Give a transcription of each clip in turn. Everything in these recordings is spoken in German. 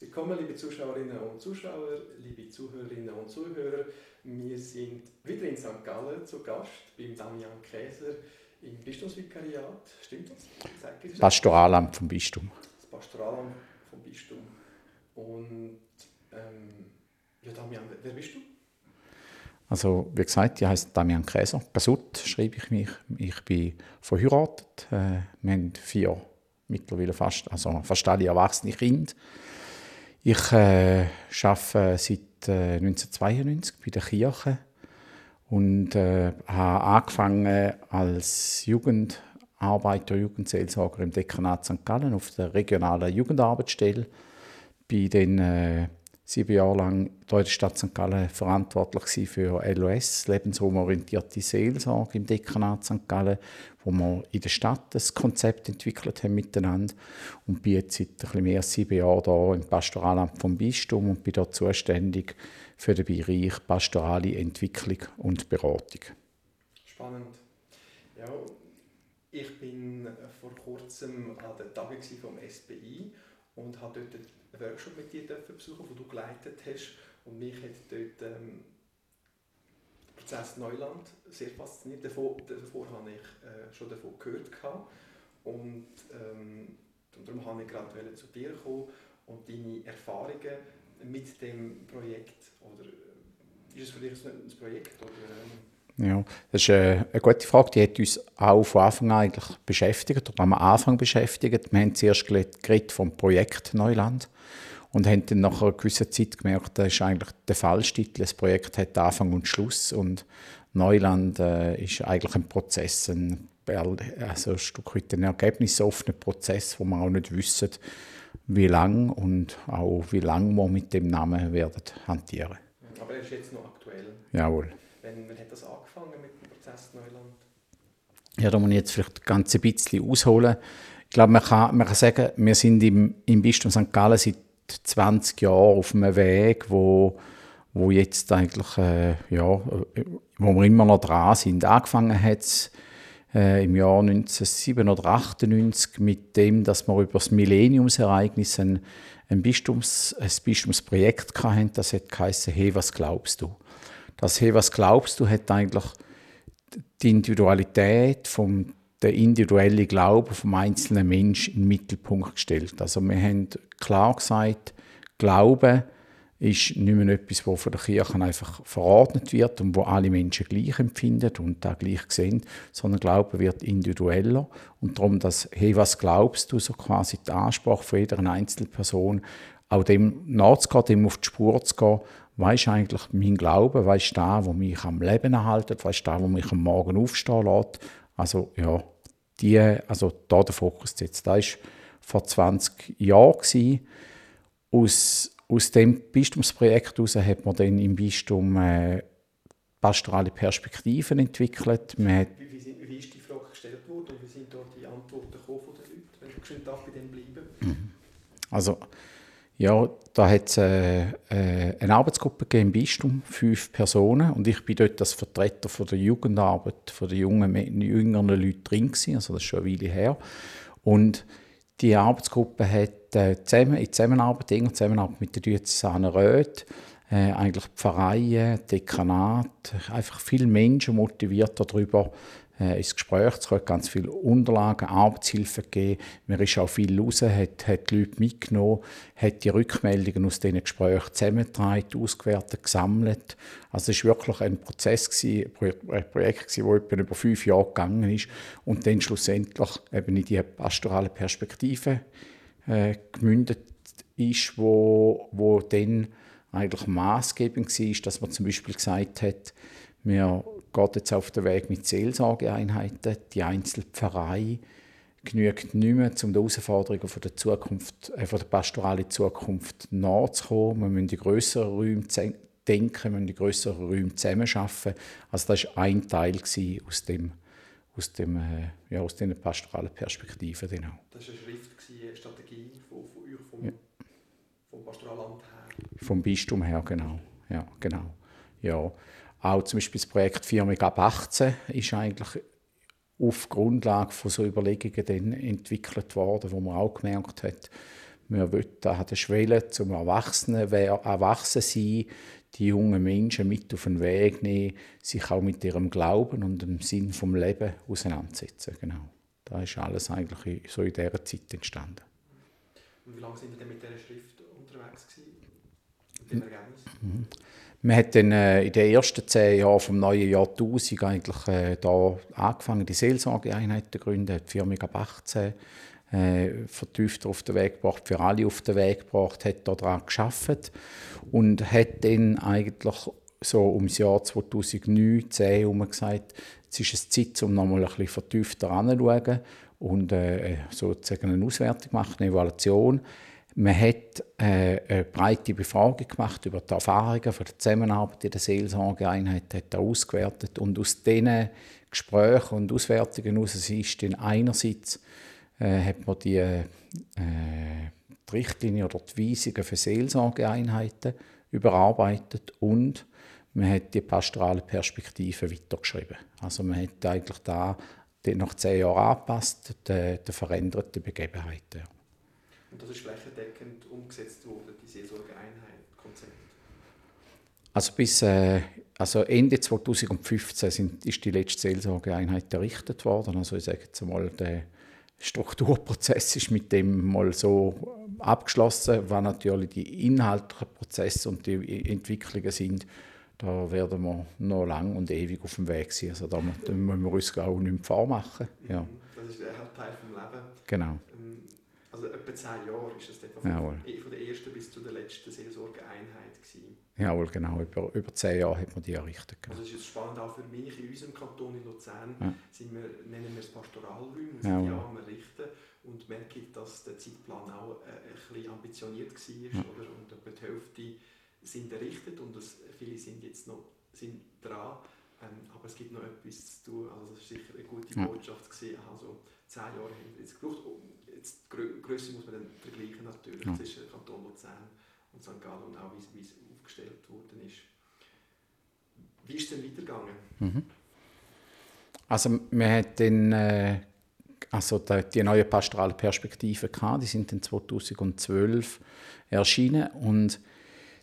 Willkommen, liebe Zuschauerinnen und Zuschauer, liebe Zuhörerinnen und Zuhörer. Wir sind wieder in St. Gallen zu Gast beim Damian Käser im Bistumsvikariat. Stimmt das? Pastoralamt vom Bistum. Das Pastoralamt vom Bistum. Und ähm, ja, Damian, wer bist du? Also, wie gesagt, ich heiße Damian Käser. Basut schreibe ich mich. Ich bin verheiratet. Äh, wir haben vier mittlerweile fast, also fast alle erwachsene Kinder. Ich äh, arbeite seit äh, 1992 bei der Kirche und äh, habe angefangen als Jugendarbeiter, Jugendseelsorger im Dekanat St. Gallen auf der regionalen Jugendarbeitsstelle. Bin dann äh, sieben Jahre lang hier in der Stadt St. Gallen verantwortlich für LOS, lebensraumorientierte Seelsorge im Dekanat St. Gallen, wo wir in der Stadt das Konzept entwickelt haben miteinander und bin jetzt seit ein mehr als sieben Jahren hier im Pastoralamt vom Bistum und bin dort zuständig für den Bereich pastorale Entwicklung und Beratung. Spannend. Ja, ich bin vor kurzem an der Tagung vom SBI und habe dort einen Workshop mit dir besuchen, den du geleitet hast. Und mich hat dort ähm, der Prozess Neuland sehr fasziniert. Davor, davor habe ich äh, schon davon gehört. Gehabt. Und, ähm, darum habe ich gerade zu dir kommen und deine Erfahrungen mit dem Projekt. Oder äh, ist es für dich ein Projekt? Oder, ähm, ja, das ist äh, eine gute Frage. Die hat uns auch von Anfang an eigentlich beschäftigt, oder am Anfang beschäftigt. Wir haben zuerst geredet vom Projekt Neuland und haben dann nach einer gewissen Zeit gemerkt, das ist eigentlich der falsche Titel. Das Projekt hat Anfang und Schluss und Neuland äh, ist eigentlich ein Prozess, ein, also ein Stück weit ein ergebnisoffener Prozess, wo wir auch nicht wissen, wie lang und auch wie lange wir mit dem Namen werden hantieren. Aber er ist jetzt noch aktuell. Jawohl. Wann, wann hat das angefangen mit dem Prozess Neuland? Ja, da muss ich jetzt vielleicht ganz ein bisschen ausholen. Ich glaube, man kann, man kann sagen, wir sind im, im Bistum St. Gallen seit 20 Jahren auf einem Weg, wo, wo jetzt eigentlich, äh, ja, wo wir immer noch dran sind. Angefangen hat es äh, im Jahr 1997 oder 98 mit dem, dass wir über das Millenniumsereignis ein, ein, Bistums, ein Bistumsprojekt hatten. Das hat geheißen, hey, was glaubst du? Das «Hey, was glaubst du?» hat eigentlich die Individualität vom der individuelle Glaube vom einzelnen Menschen in den Mittelpunkt gestellt. Also wir haben klar gesagt, Glaube ist nicht mehr etwas, das von der Kirche einfach verordnet wird und wo alle Menschen gleich empfinden und da gleich sehen, sondern Glaube wird individueller und darum, dass «Hey, was glaubst du?» so quasi der Anspruch von jeder Einzelperson, auch dem nachzugehen, dem auf die Spur zu gehen, was ist eigentlich mein Glaube, was ist da, wo mich am Leben erhaltet, was ist da, wo mich am Morgen aufstehen lässt. Also ja, die, also da der Fokus jetzt. Das war vor 20 Jahren. Aus, aus dem Bistumsprojekt heraus hat man dann im Bistum äh, pastorale Perspektiven entwickelt. Man hat wie, ist die Frage gestellt worden und wie sind dort die Antworten gekommen von den Leuten, wenn du bei dem bleiben? Also ja, da hat es äh, äh, eine Arbeitsgruppe im Bistum, fünf Personen. Und ich bin dort als Vertreter von der Jugendarbeit, von den jungen, jüngeren Leuten drin gewesen. Also das ist schon eine Weile her. Und die Arbeitsgruppe hat äh, zusammen, in Zusammenarbeit, enger Zusammenarbeit mit der Diözesaner Röth, äh, eigentlich Pfarreien, Dekanat, einfach viele Menschen motiviert darüber, äh, ins Gespräch zu kommen, ganz viele Unterlagen, Arbeitshilfen gegeben. Man ist auch viel raus, hat, hat die Leute mitgenommen, hat die Rückmeldungen aus diesen Gesprächen zusammengetragen, ausgewertet, gesammelt. Also es war wirklich ein Prozess, gewesen, ein Projekt, das über fünf Jahre gegangen ist und dann schlussendlich eben in die pastorale Perspektive äh, gemündet ist, wo, wo dann eigentlich maßgebend war, dass man zum Beispiel gesagt hat, wir gehen jetzt auf den Weg mit Seelsorgeeinheiten. Die Einzelpfarrei genügt nicht mehr, um den Herausforderungen von der Zukunft, äh, von der pastoralen Zukunft nachzukommen. Wir müssen die grösseren Räume denken, wir müssen die grösseren Räume zusammenarbeiten. Also das war ein Teil aus dem aus, dem, äh, ja, aus diesen pastoralen Perspektiven. Genau. Das war eine Schrift, eine Strategie von, von euch, vom, ja. vom Pastoralamt her? Vom Bistum her, genau. Ja, genau. Ja. Auch zum Beispiel das Projekt Firma ab 18 ist eigentlich auf Grundlage von so Überlegungen dann entwickelt worden, wo man auch gemerkt hat, Wir wollen an der Schwelle zum Erwachsenen, Erwachsen sein, die jungen Menschen mit auf den Weg nehmen, sich auch mit ihrem Glauben und dem Sinn vom Leben auseinandersetzen. Genau. Da ist alles eigentlich so in dieser Zeit entstanden. Und wie lange sind Sie denn mit dieser Schrift unterwegs gewesen? Mit dem Ergebnis? Man hat dann äh, in den ersten zehn Jahren vom neuen Jahrtausend eigentlich äh, da angefangen, die Seelsorgeeinheit zu gründen, hat die Firma ab 18 äh, vertieft auf den Weg gebracht, für alle auf den Weg gebracht, hat daran geschafft und hat dann eigentlich so ums Jahr 2009, 2010 herum gesagt, jetzt ist es Zeit, um nochmal ein bisschen vertiefter anzuschauen und äh, sozusagen eine Auswertung machen, eine Evaluation. Man hat äh, eine breite Befragung gemacht über die Erfahrungen von der Zusammenarbeit in der Seelsorgeeinheit, hat ausgewertet und aus diesen Gesprächen und Auswertungen heraus ist dann einerseits äh, hat man die, äh, die Richtlinie oder die Weisungen für Seelsorgeeinheiten überarbeitet und man hat die pastorale Perspektive weitergeschrieben. Also man hat eigentlich da nach zehn Jahren angepasst, den, den veränderten Begebenheiten. Und das ist flächendeckend umgesetzt worden, die Seelsorgeeinheit, Konzept? Also bis äh, also Ende 2015 sind, ist die letzte Seelsorgeeinheit errichtet worden. Also ich sage jetzt mal, der Strukturprozess ist mit dem mal so abgeschlossen, was natürlich die inhaltlichen Prozesse und die Entwicklungen sind. Da werden wir noch lang und ewig auf dem Weg sein. Also da müssen wir uns auch nicht mehr vormachen. Ja. Das ist der Teil vom Leben. Genau. Also etwa zehn Jahre ist das etwa von, von der ersten bis zu der letzten Seelsorgeeinheit gewesen. Jawohl, genau. Über, über zehn Jahre hat man die errichtet. Genau. Also ist es spannend auch für mich, in unserem Kanton in Luzern ja. sind wir, nennen wir es Pastoralräume, und sind ja am Errichten und merke, dass der Zeitplan auch äh, ein bisschen ambitioniert war ja. oder? und etwa die Hälfte sind errichtet und das, viele sind jetzt noch sind dran, ähm, aber es gibt noch etwas zu tun, also das war sicher eine gute Botschaft gewesen. also zehn Jahre haben wir jetzt gebraucht, jetzt die Größe muss man dann vergleichen natürlich zwischen Kanton Luzern und St. Gallen und auch wie es aufgestellt worden ist. Wie ist es denn weitergegangen? Mhm. Also wir hatten äh, also die, die neue pastorale Perspektive gehabt, die sind dann 2012 erschienen und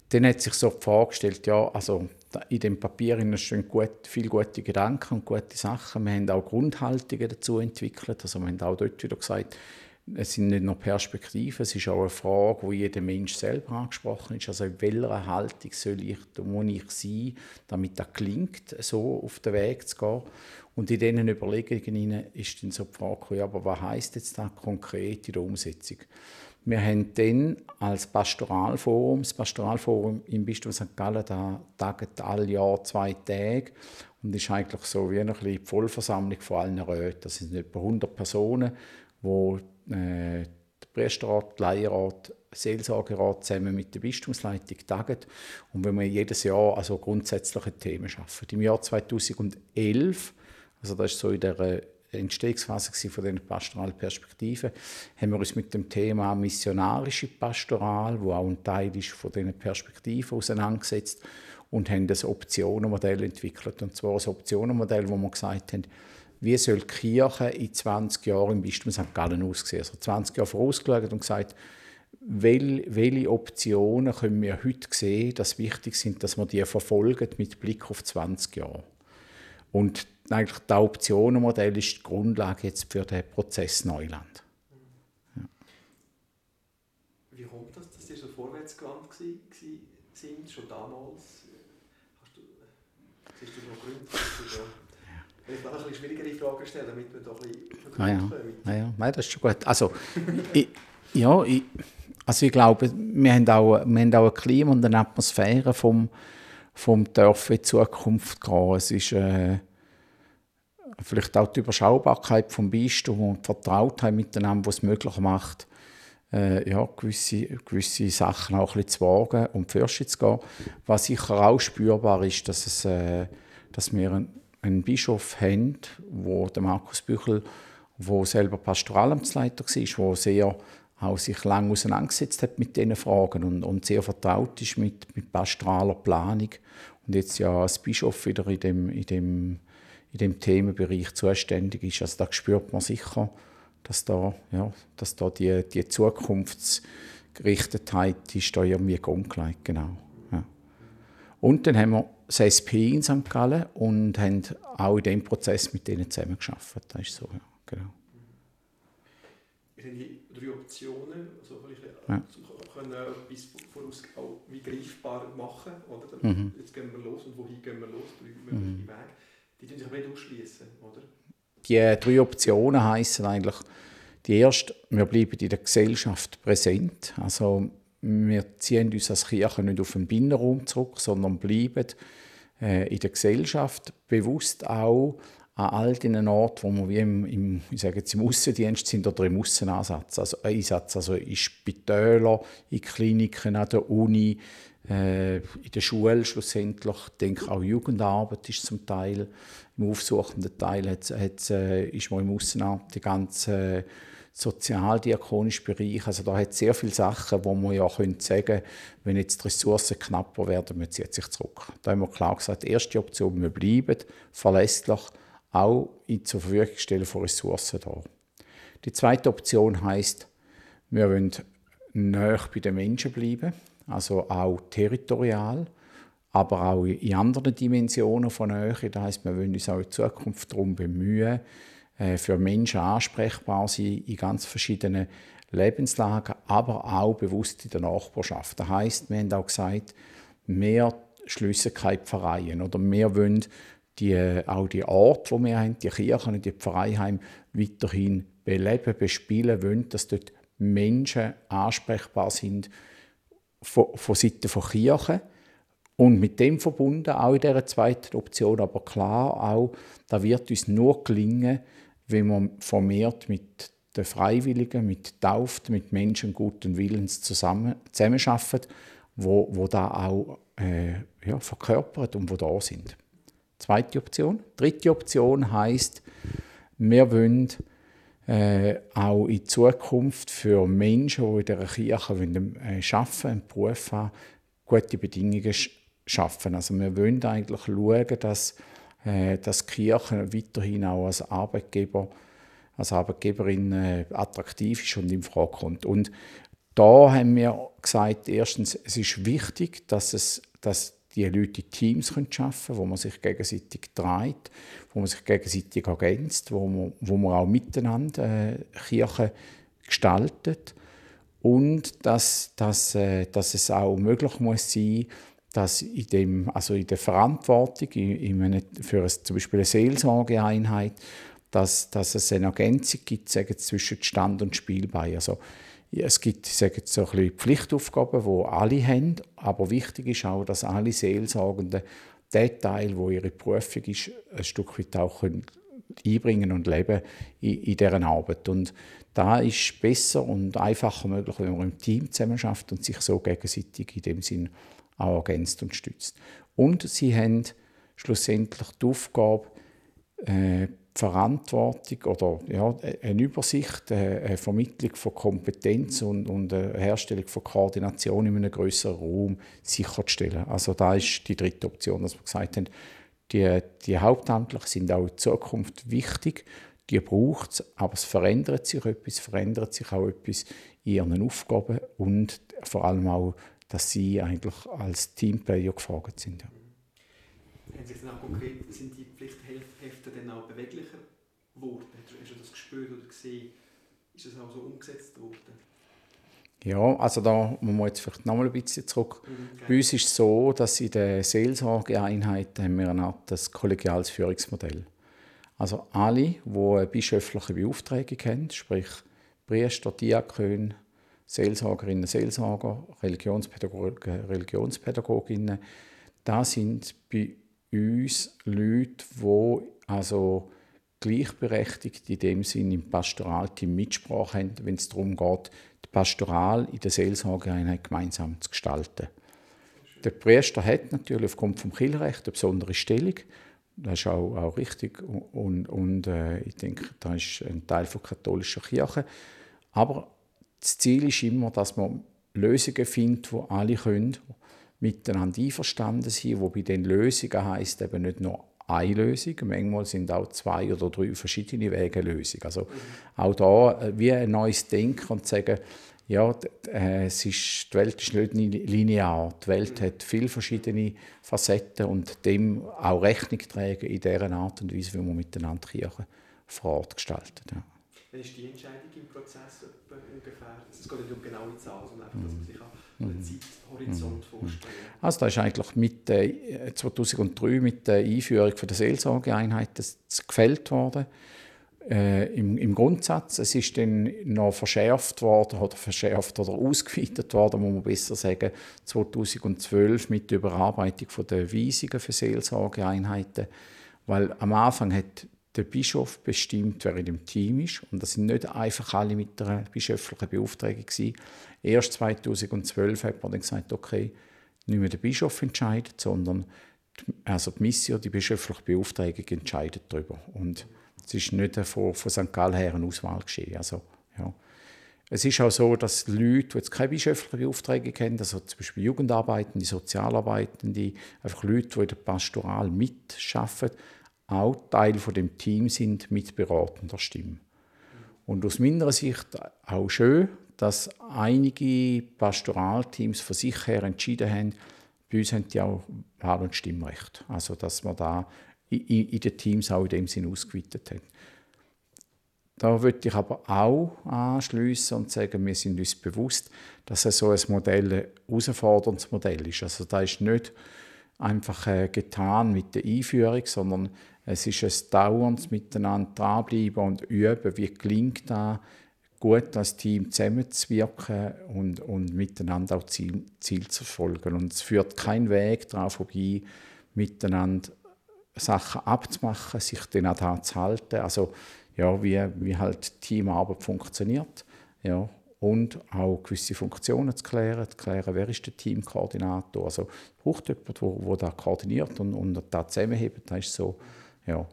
dann hat sich so vorgestellt, ja, also in dem Papier stehen gut, viele gute Gedanken und gute Sachen. Wir haben auch Grundhaltungen dazu entwickelt. Also wir haben auch dort wieder gesagt, es sind nicht nur Perspektiven, es ist auch eine Frage, wo jeder Mensch selber angesprochen ist. Also in welcher Haltung soll ich, muss ich sein, damit das klingt, so auf den Weg zu gehen. Und in diesen Überlegungen ist dann so die Frage, ja, aber was heisst jetzt das konkret in der Umsetzung? Wir haben dann als Pastoralforum, das Pastoralforum im Bistum St. Gallen, da tagt alle Jahr zwei Tage und ist eigentlich so wie eine die Vollversammlung von allen Räten. Das sind etwa 100 Personen, wo äh, der Priesterrat, der Leihrat, Seelsorgerat zusammen mit der Bistumsleitung tagen und wenn wir jedes Jahr also grundsätzliche Themen schaffen. Im Jahr 2011, also das ist so in der Entstehungsphase von den pastoralen Perspektiven, haben wir uns mit dem Thema missionarische Pastoral, wo auch ein Teil ist von diesen Perspektiven, auseinandergesetzt und haben das Optionenmodell entwickelt. Und zwar ein Optionenmodell, wo wir gesagt haben, wie soll die Kirche in 20 Jahren im Bistum St. Gallen aussehen. Also 20 Jahre vorausgeschaut und gesagt, welche Optionen können wir heute sehen, dass wichtig sind, dass wir die verfolgen mit Blick auf 20 Jahre. Und eigentlich das Optionenmodell ist die Grundlage jetzt für den Prozess Neuland. Ja. Wie kommt das, dass Sie so vorwärtsgewandt sind, schon damals? Hast du, siehst du noch Gründe, ich will noch ein bisschen schwierigere Fragen stellen, damit wir doch ein bisschen ah, ja. kommen. Ah, ja. Nein, das ist schon gut. Also, ich, ja, ich, also ich glaube, wir haben auch, wir haben auch ein Klima und eine Atmosphäre vom, vom Dorf in Zukunft gehen. Es ist äh, vielleicht auch die Überschaubarkeit vom Bistum und die Vertrautheit miteinander, was es möglich macht, äh, ja, gewisse, gewisse Sachen auch ein bisschen zu wagen und fürsten zu gehen. Was sicher auch spürbar ist, dass, es, äh, dass wir ein, einen Bischof haben, wo der Markus Büchel, wo selber Pastoralamtsleiter war, wo sehr auch sich lange auseinandergesetzt hat mit diesen Fragen und, und sehr vertraut ist mit, mit pastoraler Planung und jetzt ja als Bischof wieder in dem, in dem, in dem Themenbereich zuständig ist. Also da spürt man sicher, dass da, ja, dass da die, die Zukunfts Gerichtetheit ist da irgendwie grundgelegt, genau. Ja. Und dann haben wir das SP in St. Gallen und haben auch in diesem Prozess mit denen zusammengearbeitet. Das ist so, ja, genau. Wir haben die drei Optionen, also vielleicht ja. können etwas voraus auch wie greifbar machen, oder? Mhm. Jetzt gehen wir los und wohin gehen wir los, drei mögliche mhm. Wege. Die tun sich aber nicht ausschließen, oder? Die drei Optionen heißen eigentlich, die erste, wir bleiben in der Gesellschaft präsent. Also wir ziehen uns als Kirche nicht auf den Binnenraum zurück, sondern bleiben äh, in der Gesellschaft bewusst auch an all den Orten, wo wir wie im, im, ich sage jetzt, im Aussendienst sind oder im Aussenansatz, also Einsatz, also in Spitälern, in Kliniken, an der Uni, äh, in der Schule schlussendlich. Ich denke auch Jugendarbeit ist zum Teil, im aufsuchenden Teil hat, hat, äh, ist man im Aussenat die ganze sozialdiakonische Bereich. Also da hat sehr viele Sachen, wo man ja können sagen, wenn jetzt die Ressourcen knapper werden, man zieht sich zurück. Da haben wir klar gesagt, die erste Option, wir bleiben verlässlich, auch in zur Verfügung stellen von Ressourcen da. Die zweite Option heißt, wir wollen näher bei den Menschen bleiben, also auch territorial, aber auch in anderen Dimensionen von Nähe. Das heißt, wir wollen uns auch in Zukunft darum bemühen, äh, für Menschen ansprechbar sein in ganz verschiedenen Lebenslagen, aber auch bewusst in der Nachbarschaft. Das heißt, wir haben auch gesagt, mehr schliessen keine Pfarreien oder wir wollen die, auch die Art, wo wir haben, die Kirchen und die Pfarreiheim weiterhin beleben, bespielen wollen, dass dort Menschen ansprechbar sind von, von Seiten von Kirchen und mit dem verbunden auch in dieser zweiten Option, aber klar auch, da wird uns nur gelingen, wenn man vermehrt mit den Freiwilligen, mit Tauft, mit Menschen guten Willens zusammen, zusammenarbeitet, wo, wo da auch äh, ja, verkörpert und wo da sind. Zweite Option. Dritte Option heißt, wir wollen äh, auch in Zukunft für Menschen, die in dieser Kirche wollen, äh, arbeiten, einen Beruf haben, gute Bedingungen schaffen. Also wir wollen eigentlich schauen, dass dass Kirche weiterhin auch als Arbeitgeber, als Arbeitgeberin äh, attraktiv ist und in Frage kommt. Und da haben wir gesagt, erstens, es ist wichtig, dass, es, dass die Leute Teams arbeiten können, wo man sich gegenseitig trägt, wo man sich gegenseitig ergänzt, wo man, wo man auch miteinander äh, Kirche gestaltet und dass, dass, äh, dass es auch möglich muss sein, dass in, dem, also in der Verantwortung in, in für ein, zum Beispiel eine Seelsorgeeinheit, dass, dass es eine Ergänzung gibt sagen, zwischen Stand und Spielbein. Also, es gibt sagen, so ein bisschen Pflichtaufgaben, die alle haben, aber wichtig ist auch, dass alle Seelsorgenden den Teil, wo ihre Berufung ist, ein Stück weit auch einbringen und leben in, in deren Arbeit. Und da ist besser und einfacher möglich, wenn man im Team zusammenarbeitet und sich so gegenseitig in dem Sinn auch ergänzt und stützt. Und sie haben schlussendlich die Aufgabe, äh, Verantwortung oder ja, eine Übersicht, äh, eine Vermittlung von Kompetenz und, und eine Herstellung von Koordination in einem größeren Raum sicherzustellen. Also da ist die dritte Option, dass wir gesagt haben, die, die Hauptamtlichen sind auch in Zukunft wichtig, die braucht es, aber es verändert sich etwas, verändert sich auch etwas in ihren Aufgaben und vor allem auch dass sie eigentlich als Teamplayer gefragt sind. Ja. Haben sich dann auch konkret, sind die Pflichthefte dann auch beweglicher geworden? Hast du das gespürt oder gesehen? Ist das auch so umgesetzt worden? Ja, also da muss man jetzt vielleicht noch mal ein bisschen zurück. Mhm, Bei uns ist es so, dass in der Seelsorgeeinheit haben wir eine Art das kollegiales Führungsmodell. Also alle, die eine bischöfliche Beauftragung haben, sprich Priester, Diakon, Seelsorgerinnen, Seelsorger, Religionspädagogen, Religionspädagoginnen. Das sind bei uns Leute, die also gleichberechtigt in dem Sinn im Pastoralteam Mitsprache haben, wenn es darum geht, die Pastoral in der Seelsorgeeinheit gemeinsam zu gestalten. Der Priester hat natürlich aufgrund vom Kirchenrecht eine besondere Stellung. Das ist auch, auch richtig und, und äh, ich denke, das ist ein Teil der katholischen Kirche. Aber das Ziel ist immer, dass man Lösungen findet, wo alle können miteinander einverstanden sind, wo bei den Lösungen heißt eben nicht nur eine Lösung, manchmal sind auch zwei oder drei verschiedene Wege Lösung. Also auch da äh, wie ein neues Denken und sagen, ja, äh, es ist, die Welt ist nicht linear. Die Welt hat viele verschiedene Facetten und dem auch Rechnung tragen in dieser Art und Weise, wie man miteinander Kirche vor Ort gestaltet. Ja. Wann ist die Entscheidung im Prozess ungefähr? Es geht nicht um genaue Zahlen, sondern einfach, dass man sich einen mhm. Zeithorizont mhm. vorstellen Also das ist eigentlich mit äh, 2003 mit der Einführung der Seelsorgeeinheit gefällt worden äh, im, im, Grundsatz. Es ist dann noch verschärft worden oder verschärft oder ausgeweitet worden, muss man besser sagen, 2012 mit der Überarbeitung von der Weisungen für Seelsorgeeinheiten, weil am Anfang hat der Bischof bestimmt, wer in dem Team ist. Und das sind nicht einfach alle mit einer bischöflichen Beauftragung. Erst 2012 hat man dann gesagt, okay, nicht mehr der Bischof entscheidet, sondern die, also die Mission, die bischöfliche Beauftragung entscheidet darüber. Und es ist nicht von, von St. Gallen her eine Auswahl geschehen. Also, ja. Es ist auch so, dass Leute, die jetzt keine bischöfliche Beauftragung haben, also zum Beispiel Jugendarbeitende, Sozialarbeitende, einfach Leute, die in der Pastoral mitarbeiten, auch Teil von dem Team sind mit beratender Stimme. Und aus meiner Sicht auch schön, dass einige Pastoralteams von sich her entschieden haben, bei uns haben die auch Wahl- und Stimmrecht. Also dass wir da in, in den Teams auch in dem Sinn ausgeweitet haben. Da würde ich aber auch anschließen und sagen, wir sind uns bewusst, dass es so ein Modell ein herausforderndes Modell ist. Also da ist nicht einfach äh, getan mit der Einführung, sondern es ist ein dauerndes Miteinander dranbleiben und üben, wie gelingt da gut als Team zusammenzuwirken und, und miteinander auch Ziel, Ziel zu verfolgen. Und es führt kein Weg daran vorbei, miteinander Sachen abzumachen, sich dann auch daran zu halten. Also, ja, wie, wie halt Teamarbeit funktioniert. Ja, und auch gewisse Funktionen zu klären, zu klären, wer ist der Teamkoordinator. Also braucht jemand, der, der das koordiniert und, und das zusammenhebt. Das ist so, ja.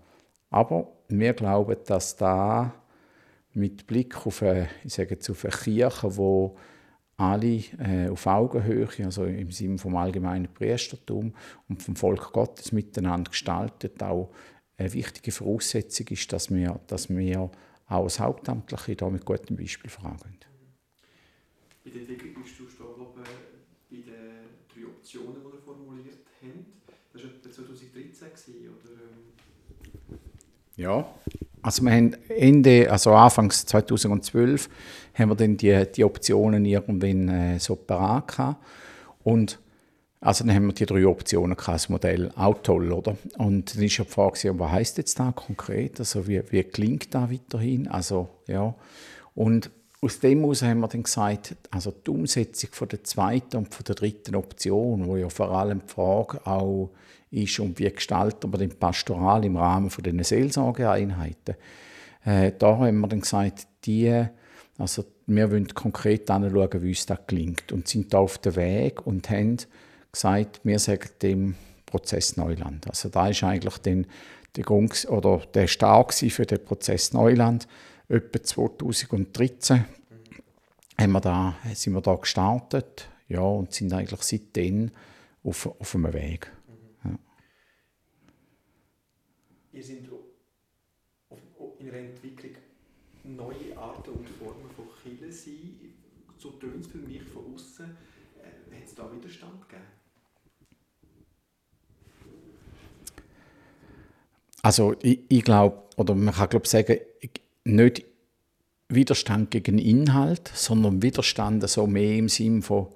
Aber wir glauben, dass da mit Blick auf eine, ich sage auf eine Kirche, wo alle äh, auf Augenhöhe, also im Sinne vom allgemeinen Priestertum und vom Volk Gottes miteinander gestaltet, auch eine wichtige Voraussetzung ist, dass wir, dass wir auch als Hauptamtliche da mit gutem Beispiel vorangehen. Bei der Entwicklung bist du stehen bei den drei Optionen, die wir formuliert haben. Das war etwa 2013, oder? Ja, also wir haben Ende, also Anfangs 2012 haben wir dann die, die Optionen irgendwann äh, so parat gehabt. Und also dann haben wir die drei Optionen gehabt, das Modell auch toll, oder? Und dann ist ja die Frage, was heißt jetzt da konkret? Also wie, wie klingt da weiterhin? Also ja, und aus dem heraus haben wir dann gesagt, also die Umsetzung von der zweiten und von der dritten Option, wo ja vor allem die Frage auch ist, um wie gestalten wir den Pastoral im Rahmen von den Seelsorgeeinheiten. Äh, da haben wir dann gesagt, die, also wir wollen konkret anschauen, wie uns das gelingt und sind da auf dem Weg und haben gesagt, wir sagen dem Prozess Neuland. Also da ist eigentlich den, der Grund oder der Start für den Prozess Neuland. Etwa 2013 haben wir da, sind wir da gestartet ja, und sind eigentlich seitdem auf, auf einem Weg. Ihr seid in einer Entwicklung neue Arten und Formen von Kirche sein. So tönt es für mich von außen. Äh, Hat es da Widerstand gegeben? Also ich, ich glaube, oder man kann glaube sagen, nicht Widerstand gegen Inhalt, sondern Widerstand so mehr im Sinn von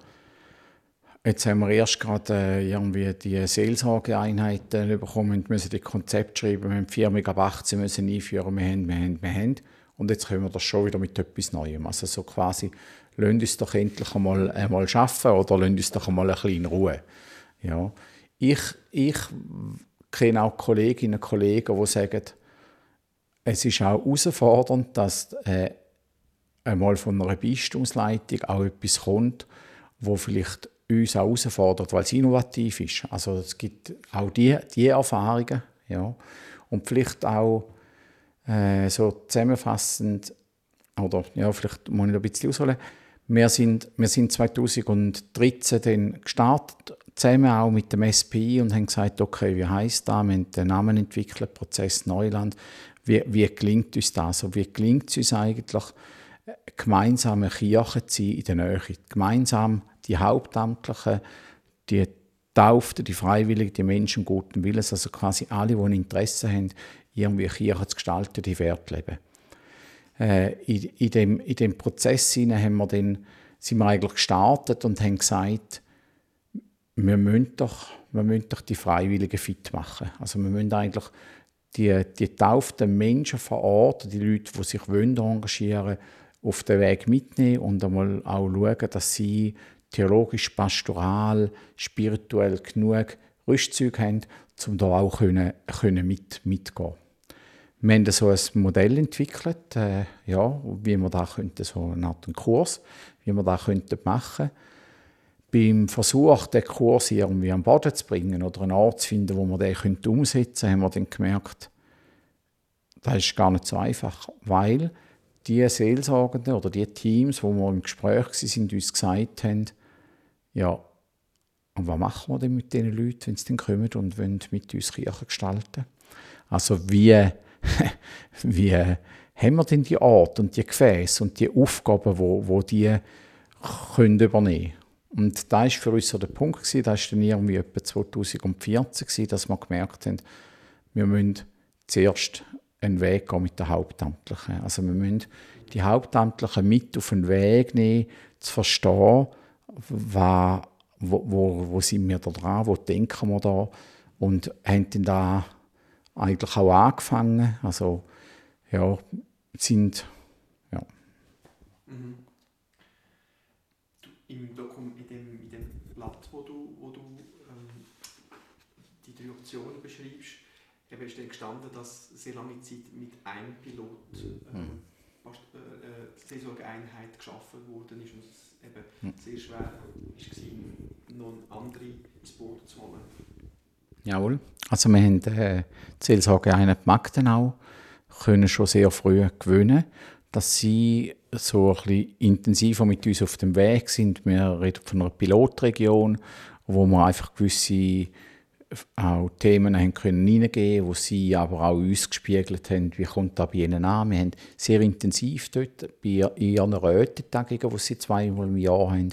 Jetzt haben wir erst gerade äh, irgendwie die Seelsorgeeinheiten bekommen und müssen die Konzept schreiben. Wir haben die Firma ab 18 müssen einführen. Wir haben, wir haben, wir haben. Und jetzt können wir das schon wieder mit etwas Neuem. Also so quasi, lasst uns doch endlich einmal, einmal arbeiten oder lasst uns doch einmal ein bisschen in Ruhe. Ja. Ich, ich kenne auch Kolleginnen und Kollegen, die sagen, es ist auch herausfordernd, dass äh, einmal von einer Bistumsleitung auch etwas kommt, wo vielleicht uns auch herausfordert, weil es innovativ ist. Also es gibt auch die, die Erfahrungen. Ja. Und vielleicht auch äh, so zusammenfassend, oder ja, vielleicht muss ich ein bisschen ausholen, wir sind, wir sind 2013 dann gestartet, zusammen auch mit dem SPI und haben gesagt, okay, wie heisst das? Wir haben den Namen entwickelt, Prozess Neuland. Wie, wie gelingt uns das? Also wie gelingt es uns eigentlich, gemeinsame Kirche zu sein in der Nähe. Gemeinsam die Hauptamtlichen, die Tauften, die Freiwilligen, die Menschen guten Willens, also quasi alle, die ein Interesse haben, irgendwie Kirche zu gestalten, die Wert leben. Äh, in, in, dem, in dem Prozess haben wir dann, sind wir eigentlich gestartet und haben gesagt, wir müssen doch, wir müssen doch die Freiwilligen fit machen. Also wir müssen eigentlich die, die tauften Menschen vor Ort, die Leute, die sich engagieren auf den Weg mitnehmen und einmal auch schauen, dass sie theologisch, pastoral, spirituell genug Rüstzeug haben, um da auch können, können mit, mitgehen. Wir haben so ein Modell entwickelt, äh, ja, wie wir da könnten, so eine Art Kurs, wie wir das könnten machen. Beim Versuch, den Kurs irgendwie am Boden zu bringen oder einen Ort zu finden, wo man den umsetzen könnte, haben wir dann gemerkt, das ist gar nicht so einfach, weil die Seelsorgenden oder die Teams, wo wir im Gespräch sind, uns gesagt haben, ja, und was machen wir denn mit diesen Leuten, wenn sie dann kommen und wollen mit uns Kirche gestalten? Also wie, wie haben wir denn die Art und die Gefäße und die Aufgaben, wo, wo die können übernehmen können? Und da war für uns so der Punkt, gewesen, das war dann irgendwie etwa 2014, gewesen, dass wir gemerkt haben, wir müssen zuerst einen Weg gehen mit den Hauptamtlichen. Also wir müssen die Hauptamtlichen mit auf den Weg nehmen, zu verstehen, was, wo, wo, wo sind wir da dran, wo denken wir da und haben dann da eigentlich auch angefangen. Also ja, sind ja. Mhm. Im Dokum, in, dem, in dem Blatt, wo du, wo du ähm, die drei Optionen beschreibst, eben ist dann gestanden, dass sehr lange Zeit mit einem Pilot ähm, mhm. Äh, äh, Seelsorgeeinheit geschaffen worden ist und es eben mhm. sehr schwer war, noch andere ins Boot zu holen. Jawohl. Also wir haben äh, die Seelsorgeeinheit Magdenau können schon sehr früh gewöhnen, dass sie so ein bisschen intensiver mit uns auf dem Weg sind. Wir reden von einer Pilotregion, wo wir einfach gewisse auch Themen haben können hineingeben, wo sie aber auch uns gespiegelt haben, wie kommt das bei ihnen an. Wir haben sehr intensiv dort bei ihren Rätetagungen, die sie zweimal im Jahr haben,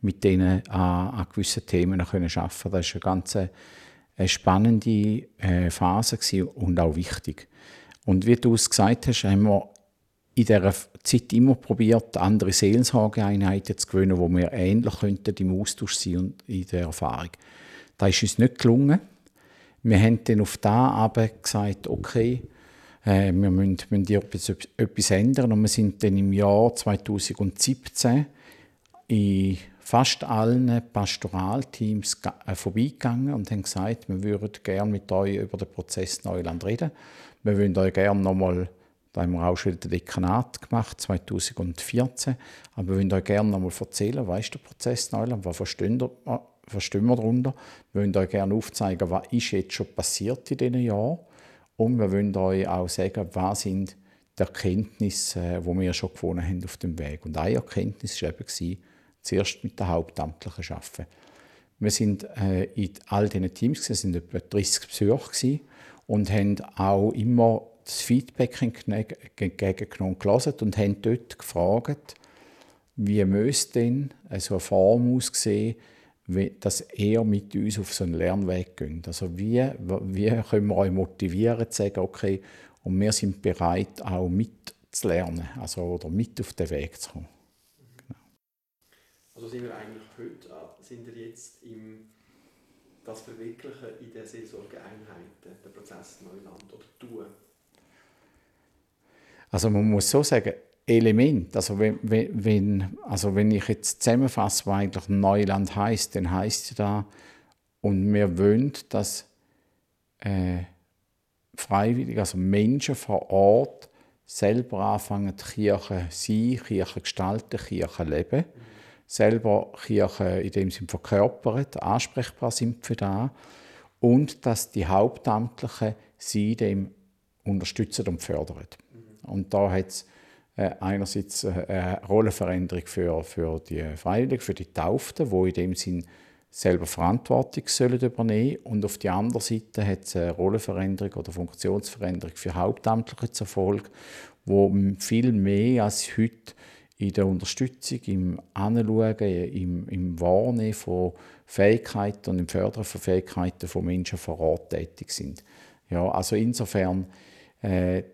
mit denen an, an gewissen Themen können arbeiten Das war eine ganz eine äh, spannende äh, Phase und auch wichtig. Und wie du es gesagt hast, haben wir in dieser Zeit immer probiert, andere Seelsorgeeinheiten zu gewinnen, wo wir ähnlich könnten im Austausch sein und in der Erfahrung. Das ist uns nicht gelungen. Wir haben dann auf da gesagt, okay, äh, wir müssen, müssen etwas, etwas ändern. Und wir sind dann im Jahr 2017 in fast allen Pastoralteams äh, vorbeigegangen und haben gesagt, wir würden gerne mit euch über den Prozess Neuland reden. Wir würden euch gerne nochmal, da haben wir auch schon den Dekanat gemacht, 2014, aber wir würden euch gerne nochmal erzählen, was ist der Prozess Neuland, was verstehen ihr, verstehen wir darunter. Wir wollen euch gerne aufzeigen, was ist jetzt schon passiert in diesen Jahren. Und wir wollen euch auch sagen, was sind die Erkenntnisse, die wir schon gewonnen haben auf dem Weg. Und eine Erkenntnis war eben, zuerst mit den Hauptamtlichen arbeiten. Wir sind äh, in all diesen Teams, es sind etwa 30 Besucher und haben auch immer das Feedback entgegengenommen und und haben dort gefragt, wie müsste denn so eine Form aussehen, dass er mit uns auf so einen Lernweg geht. Also wie, wie können wir euch motivieren, zu sagen, okay, und wir sind bereit, auch mitzulernen, also oder mit auf den Weg zu kommen. Genau. Also sind wir eigentlich heute, sind wir jetzt im das Verwirklichen in der Seelsorgeeinheiten, der Prozess Neuland oder tun? Also man muss so sagen, Element. Also wenn, wenn, also wenn ich jetzt zusammenfasse, was eigentlich Neuland heißt, dann heißt es da, und wir wollen, dass äh, Freiwillige, also Menschen vor Ort, selber anfangen, Kirche sein, Kirche gestalten, Kirche leben. Selber Kirche in dem Sinne verkörpern, ansprechbar sind für das. Und dass die Hauptamtlichen sie dem unterstützen und fördern. Und da hat es äh, einerseits äh, eine Rollenveränderung für, für die Freiwilligen, für die Tauften, die in dem Sinn selber Verantwortung sollen übernehmen und auf der anderen Seite hat es eine Rollenveränderung oder Funktionsveränderung für Hauptamtliche zur Folge, wo viel mehr als heute in der Unterstützung, im Anschauen, im, im Wahrnehmen von Fähigkeiten und im Fördern von Fähigkeiten von Menschen vor Ort tätig sind. Ja, also insofern äh,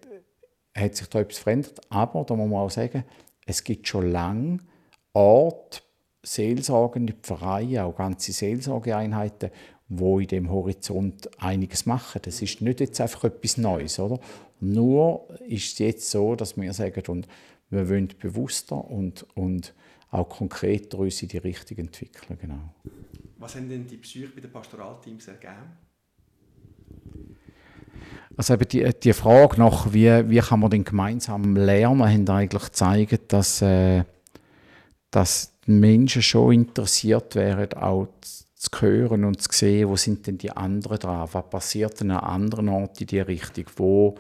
hat sich da etwas verändert, aber da muss man auch sagen, es gibt schon lange Orte, seelsorgende Vereine, auch ganze Seelsorgeeinheiten, wo in dem Horizont einiges machen. Das ist nicht jetzt einfach etwas Neues, oder? Nur ist es jetzt so, dass wir sagen, und wir wollen bewusster und, und auch konkreter uns in die Richtung entwickeln. Genau. Was haben denn die Psyche bei den Pastoralteams ergeben? Also eben die, die Frage nach, wie, wie kann man denn gemeinsam lernen, haben eigentlich gezeigt, dass, äh, dass die Menschen schon interessiert wären, auch zu hören und zu sehen, wo sind denn die anderen dran, was passiert denn an anderen Orten in die Richtung, wo,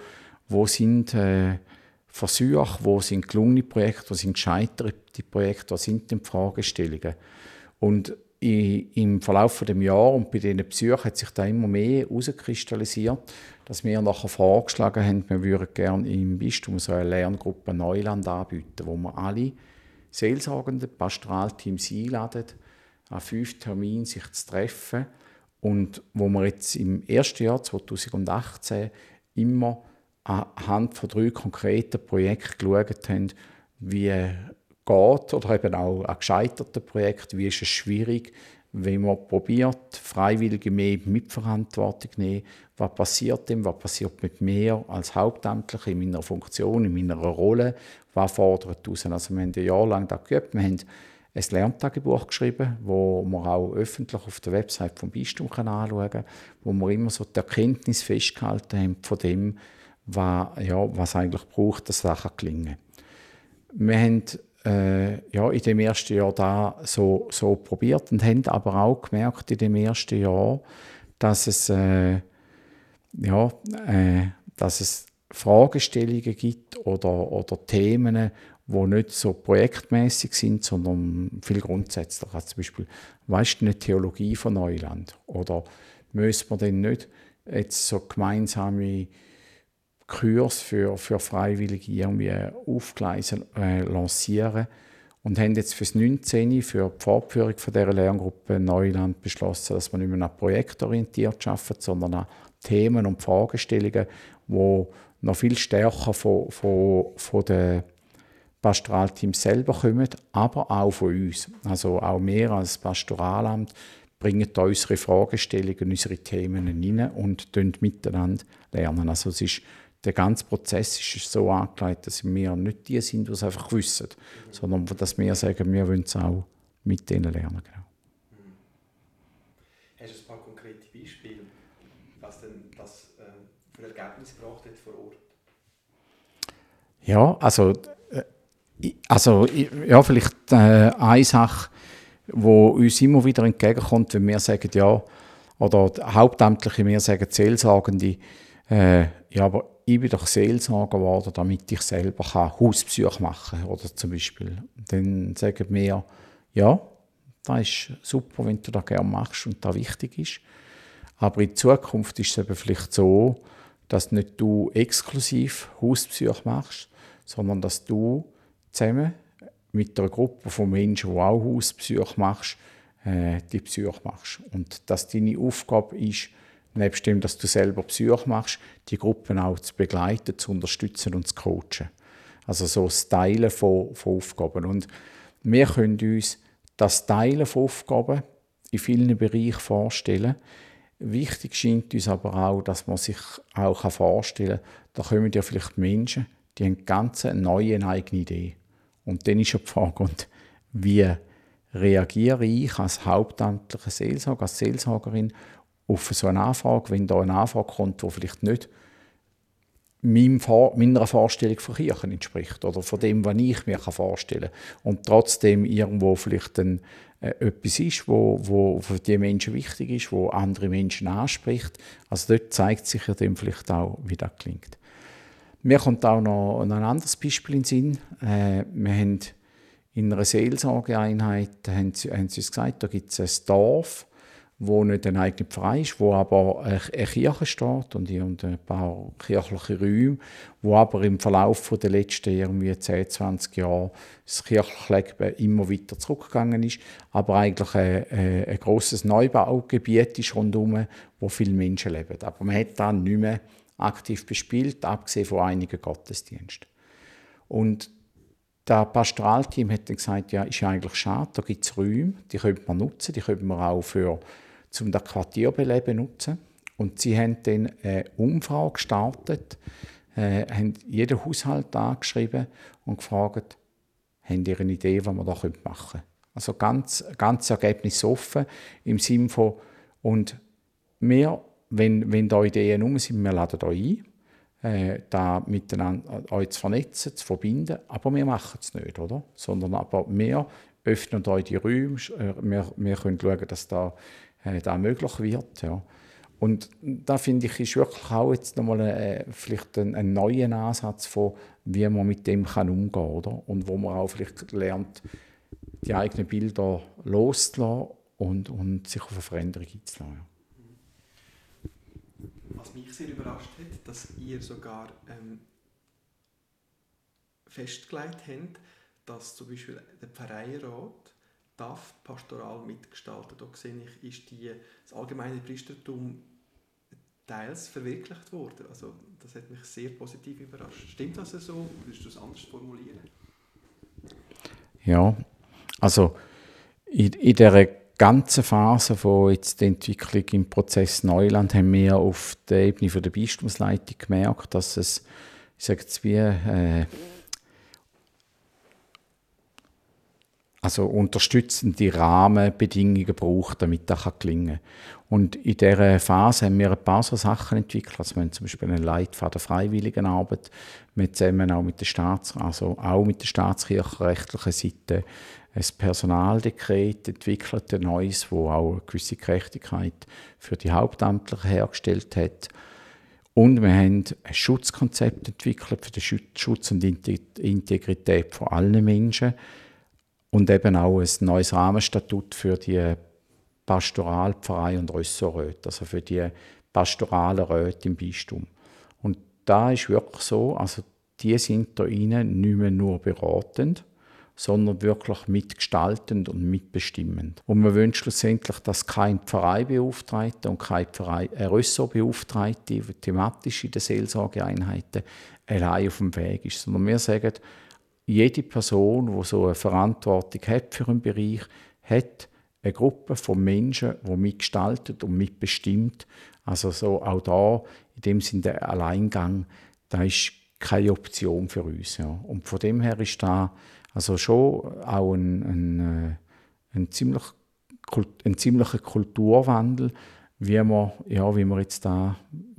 wo sind äh, Versuche, wo sind gelungene Projekte, wo sind gescheiterte Projekte, was sind denn die Fragestellungen. Und im Verlauf des Jahres und bei diesen Psychen hat sich da immer mehr herauskristallisiert, dass wir nachher vorgeschlagen haben, wir würden gerne im Bistum so eine Lerngruppe Neuland anbieten, wo wir alle seelsorgenden Pastoralteams einladen, an fünf Terminen sich zu treffen und wo wir jetzt im ersten Jahr 2018 immer anhand von drei konkreten Projekten geschaut haben, wie geht oder eben auch an gescheiterten Projekten, wie ist es schwierig, wenn man probiert, Freiwillige mehr Mitverantwortung nehmen, was passiert dem, was passiert mit mir als Hauptamtlicher in meiner Funktion, in meiner Rolle, was fordert aus. Also wir haben ein Jahr lang das geübt, wir haben ein Lerntagebuch geschrieben, wo man auch öffentlich auf der Website vom Bistum anschauen kann, wo wir immer so die Erkenntnis festgehalten haben von dem, was, ja, was eigentlich braucht, dass Sachen gelingen. Wir haben äh, ja, in dem ersten Jahr da so, so probiert und haben aber auch gemerkt in dem ersten Jahr, dass es, äh, ja, äh, dass es Fragestellungen gibt oder, oder Themen, die nicht so projektmäßig sind, sondern viel grundsätzlicher. Also zum Beispiel, weißt du eine Theologie von Neuland? Oder müssen wir denn nicht jetzt so gemeinsame Kurs für, für Freiwillige irgendwie aufgleisen, äh, lancieren und haben jetzt fürs 19. für die Fortführung von dieser Lerngruppe Neuland beschlossen, dass man nicht mehr projektorientiert arbeitet, sondern an Themen und Fragestellungen, die noch viel stärker von, von, von den Pastoralteams selber kommen, aber auch von uns. Also auch wir als Pastoralamt bringen da unsere Fragestellungen, unsere Themen rein und miteinander lernen. Also es ist der ganze Prozess ist so angelegt, dass wir nicht die sind, die es einfach wissen, sondern dass wir sagen, wir wollen es auch mit denen lernen. Genau. Hast du ein paar konkrete Beispiele, was denn das äh, für Ergebnisse gebracht hat vor Ort? Ja, also, äh, also ja, vielleicht äh, eine Sache, wo uns immer wieder entgegenkommt, wenn wir sagen, ja, oder Hauptamtliche, wir sagen Seelsorgende, äh, ja, aber ich bin doch Seelsorger geworden, damit ich selber Hausbesuche machen kann. Oder zum Beispiel. Dann sagen wir, ja, das ist super, wenn du das gerne machst und das wichtig ist. Aber in Zukunft ist es eben vielleicht so, dass nicht du exklusiv Hausbesuche machst, sondern dass du zusammen mit einer Gruppe von Menschen, die auch Hausbesuche machst, äh, die Besuche machst. Und dass deine Aufgabe ist, nebst dem, dass du selber Psych machst, die Gruppen auch zu begleiten, zu unterstützen und zu coachen. Also so das Teilen von, von Aufgaben. Und wir können uns das Teilen von Aufgaben in vielen Bereichen vorstellen. Wichtig scheint uns aber auch, dass man sich auch vorstellen kann, da kommen ja vielleicht Menschen, die haben ganz eine neue, eigene Idee. Und dann ist ja die Frage, und wie reagiere ich als hauptamtlicher Seelsorger, als Seelsorgerin auf so eine Anfrage, wenn da eine Anfrage kommt, die vielleicht nicht meiner Vorstellung von Kirchen entspricht oder von dem, was ich mir vorstellen kann. Und trotzdem irgendwo vielleicht ein, äh, etwas ist, wo, wo für die Menschen wichtig ist, wo andere Menschen anspricht. Also dort zeigt sich ja dem vielleicht auch, wie das klingt. Mir kommt auch noch ein anderes Beispiel in den Sinn. Äh, wir haben in einer Seelsorgeeinheit, haben sie, haben sie uns gesagt, da gibt es ein Dorf, wo nicht ein eigener Pfarrer ist, wo aber eine Kirche steht und ein paar kirchliche Räume, wo aber im Verlauf der letzten irgendwie 10, 20 Jahre das kirchliche Leben immer weiter zurückgegangen ist, aber eigentlich ein, ein, grosses Neubaugebiet ist rundherum, wo viele Menschen leben. Aber man hat dann nicht mehr aktiv bespielt, abgesehen von einigen Gottesdiensten. Und das Pastoralteam hat dann gesagt, ja, ist ja eigentlich schade, da gibt es Räume, die könnte man nutzen, die könnte man auch für um das Quartierbeleben zu nutzen. Und sie haben dann eine Umfrage gestartet, äh, haben jeden Haushalt angeschrieben und gefragt, haben ihr eine Idee, was man da machen können? Also ganz, ganz ergebnisoffen im Sinne von, und wir, wenn, wenn da Ideen um sind, wir laden euch ein, äh, da miteinander äh, euch zu vernetzen, zu verbinden, aber wir machen es nicht, oder? Sondern aber wir öffnen euch die Räume, äh, wir, wir können schauen, dass da äh, möglich wird. Ja. Und da finde ich, ist wirklich auch jetzt nochmal äh, vielleicht ein, ein neuer Ansatz von, wie man mit dem kann umgehen kann. Und wo man auch vielleicht lernt, die eigenen Bilder loszulassen und, und sich auf eine Veränderung einzulassen. Was mich sehr überrascht hat, dass ihr sogar ähm, festgelegt habt, dass zum Beispiel der Pfarreirat darf pastoral mitgestalten. Da sehe ich, ist die, das allgemeine Priestertum teils verwirklicht worden. Also das hat mich sehr positiv überrascht. Stimmt das so? Würdest du es anders formulieren? Ja, also in, in dieser ganzen Phase von jetzt der Entwicklung im Prozess Neuland haben wir auf der Ebene von der Bistumsleitung gemerkt, dass es, ich sage jetzt wie, äh, also unterstützende Rahmenbedingungen braucht, damit das gelingen kann. Und in dieser Phase haben wir ein paar so Sachen entwickelt. Also wir haben zum Beispiel einen Leitfaden Freiwilligenarbeit, mit zusammen auch mit der Staats, also auch mit der staatskirchenrechtlichen Seite ein Personaldekret entwickelt, ein neues, wo auch eine gewisse Gerechtigkeit für die Hauptamtlichen hergestellt hat. Und wir haben ein Schutzkonzept entwickelt für den Schutz und Integrität von allen Menschen und eben auch ein neues Rahmenstatut für die Pastoralpfarrei und Ressorträte, also für die pastoralen Räte im Bistum. Und da ist wirklich so, also die sind da innen nicht mehr nur beratend, sondern wirklich mitgestaltend und mitbestimmend. Und man wünscht schlussendlich, dass kein Pfarreibeauftragter und kein Pfarrei, ein Ressortbeauftragte thematisch in den Seelsorgeeinheiten allein auf dem Weg ist, sondern wir sagen, jede Person, die so eine Verantwortung hat für einen Bereich, hat eine Gruppe von Menschen, die mitgestaltet und mitbestimmt. Also so auch da, in dem Sinne der Alleingang, da ist keine Option für uns. Ja. Und von dem her ist da also schon auch ein, ein, äh, ein, ziemlich, ein ziemlicher Kulturwandel, wie man, ja, wie man jetzt da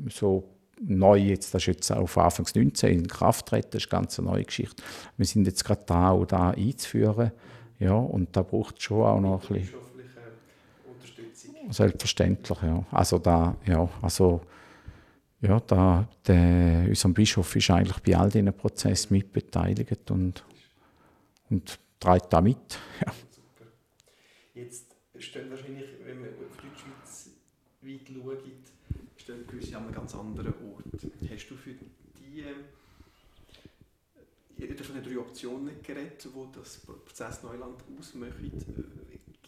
so neu jetzt, das ist jetzt auf Anfang 19 in Kraft treten, das ist eine ganz neue Geschichte. Wir sind jetzt gerade da, auch da einzuführen. Ja, und da braucht es schon auch noch ein bisschen Selbstverständlich, ja. Also da, ja, also ja, da, der, unser Bischof ist eigentlich bei all diesen Prozessen mitbeteiligt und, und trägt da mit. Ja. Jetzt stehen wahrscheinlich, wenn man auf Deutschschweiz weit schaut, gewisse an einem ganz anderen Ort. Hast du für die jeder von den drei Optionen geredet, wo das Prozess Neuland ausmacht.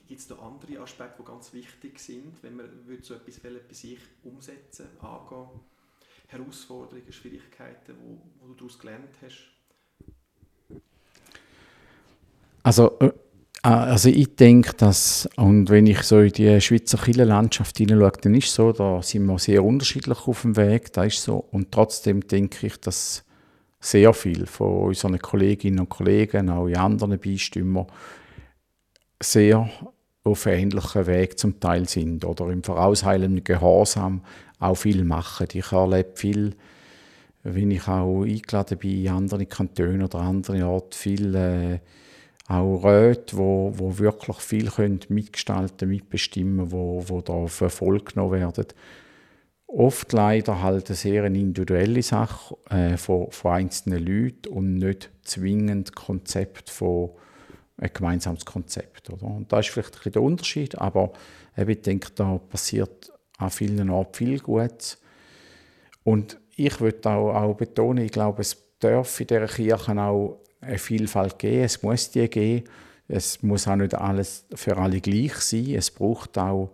Gibt es da andere Aspekte, die ganz wichtig sind, wenn man so etwas bei sich umsetzen, angehen? Herausforderungen, Schwierigkeiten, wo du daraus gelernt hast? Also äh, also ich denke, dass, und wenn ich so in die Schweizer Kirchenlandschaft hineinschaue, dann ist es so, da sind wir sehr unterschiedlich auf dem Weg, da ist so. Und trotzdem denke ich, dass sehr viel von unseren Kolleginnen und Kollegen, auch in anderen Beistümern, sehr auf ähnlichen Weg zum Teil sind oder im vorausheilenden Gehorsam auch viel machen. Ich erlebe viel, wenn ich auch eingeladen bin in andere Kantone oder andere Orte, viel äh, auch Räte, wo, wo wirklich viel können mitgestalten, mitbestimmen, wo, wo da auf Erfolg genommen werden. Oft leider halt eine sehr individuelle Sache äh, von, von einzelnen Leuten und nicht zwingend Konzept von, ein gemeinsames Konzept. Oder? Und da ist vielleicht ein bisschen der Unterschied, aber ich denke, da passiert an vielen Orten viel Gutes. Und ich würde auch, auch betonen, ich glaube, es darf in dieser Kirche auch eine Vielfalt geben, es muss die geben. Es muss auch nicht alles für alle gleich sein. Es braucht auch